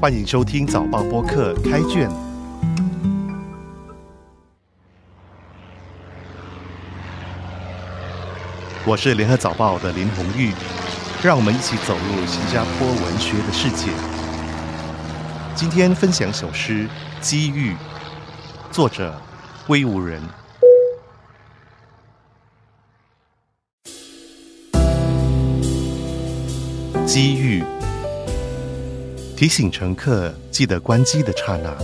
欢迎收听早报播客开卷。我是联合早报的林红玉，让我们一起走入新加坡文学的世界。今天分享首诗《机遇》，作者威武人。机遇提醒乘客记得关机的刹那，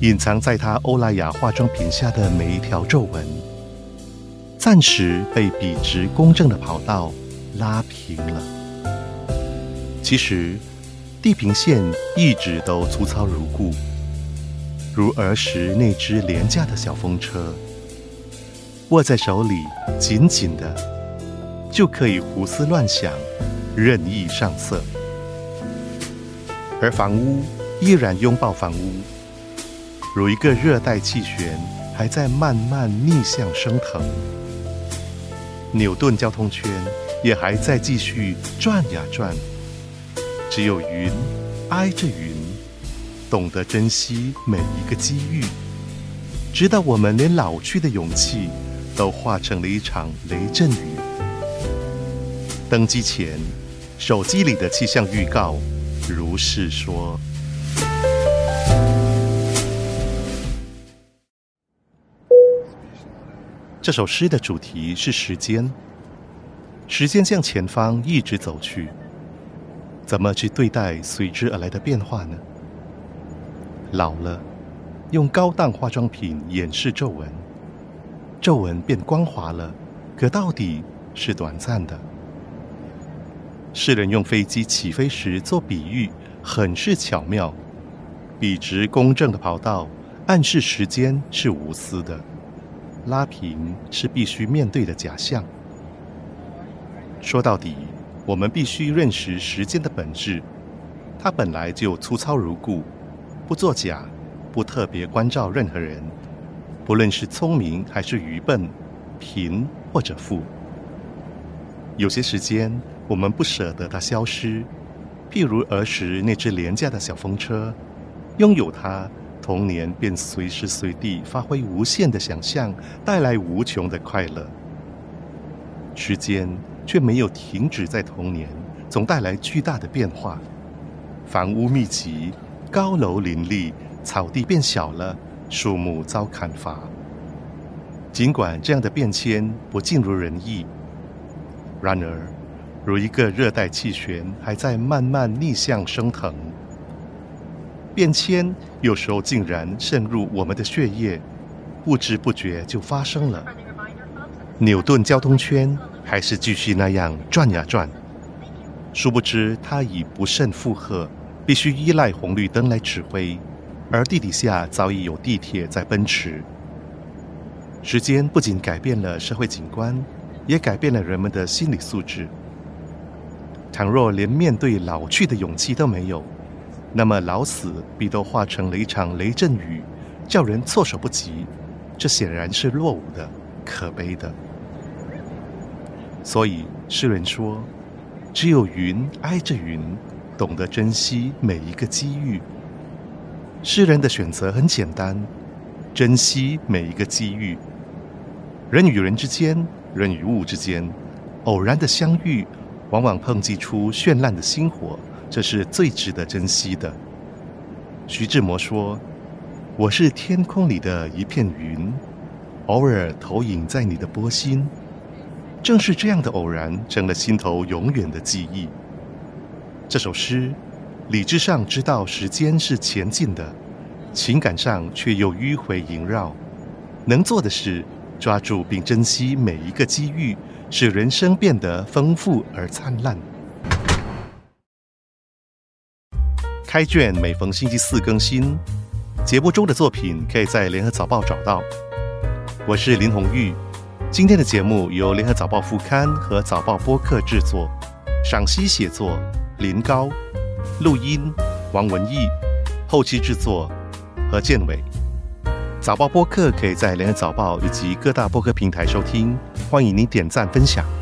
隐藏在他欧莱雅化妆品下的每一条皱纹，暂时被笔直公正的跑道拉平了。其实，地平线一直都粗糙如故，如儿时那只廉价的小风车，握在手里紧紧的，就可以胡思乱想。任意上色，而房屋依然拥抱房屋，如一个热带气旋，还在慢慢逆向升腾。牛顿交通圈也还在继续转呀转，只有云挨着云，懂得珍惜每一个机遇，直到我们连老去的勇气都化成了一场雷阵雨。登机前。手机里的气象预告如是说。这首诗的主题是时间，时间向前方一直走去，怎么去对待随之而来的变化呢？老了，用高档化妆品掩饰皱纹，皱纹变光滑了，可到底是短暂的。诗人用飞机起飞时做比喻，很是巧妙。笔直公正的跑道暗示时间是无私的，拉平是必须面对的假象。说到底，我们必须认识时间的本质，它本来就粗糙如故，不作假，不特别关照任何人，不论是聪明还是愚笨，贫或者富。有些时间。我们不舍得它消失，譬如儿时那只廉价的小风车，拥有它，童年便随时随地发挥无限的想象，带来无穷的快乐。时间却没有停止在童年，总带来巨大的变化。房屋密集，高楼林立，草地变小了，树木遭砍伐。尽管这样的变迁不尽如人意，然而。如一个热带气旋，还在慢慢逆向升腾。变迁有时候竟然渗入我们的血液，不知不觉就发生了。牛顿交通圈还是继续那样转呀转，殊不知它已不胜负荷，必须依赖红绿灯来指挥，而地底下早已有地铁在奔驰。时间不仅改变了社会景观，也改变了人们的心理素质。倘若连面对老去的勇气都没有，那么老死必都化成了一场雷阵雨，叫人措手不及。这显然是落伍的，可悲的。所以诗人说：“只有云挨着云，懂得珍惜每一个机遇。”诗人的选择很简单：珍惜每一个机遇。人与人之间，人与物之间，偶然的相遇。往往碰击出绚烂的星火，这是最值得珍惜的。徐志摩说：“我是天空里的一片云，偶尔投影在你的波心。”正是这样的偶然，成了心头永远的记忆。这首诗，理智上知道时间是前进的，情感上却又迂回萦绕。能做的是抓住并珍惜每一个机遇。使人生变得丰富而灿烂。开卷每逢星期四更新，节目中的作品可以在联合早报找到。我是林红玉，今天的节目由联合早报副刊和早报播客制作，赏析写作林高，录音王文义，后期制作何建伟。早报播客可以在联合早报以及各大播客平台收听，欢迎您点赞分享。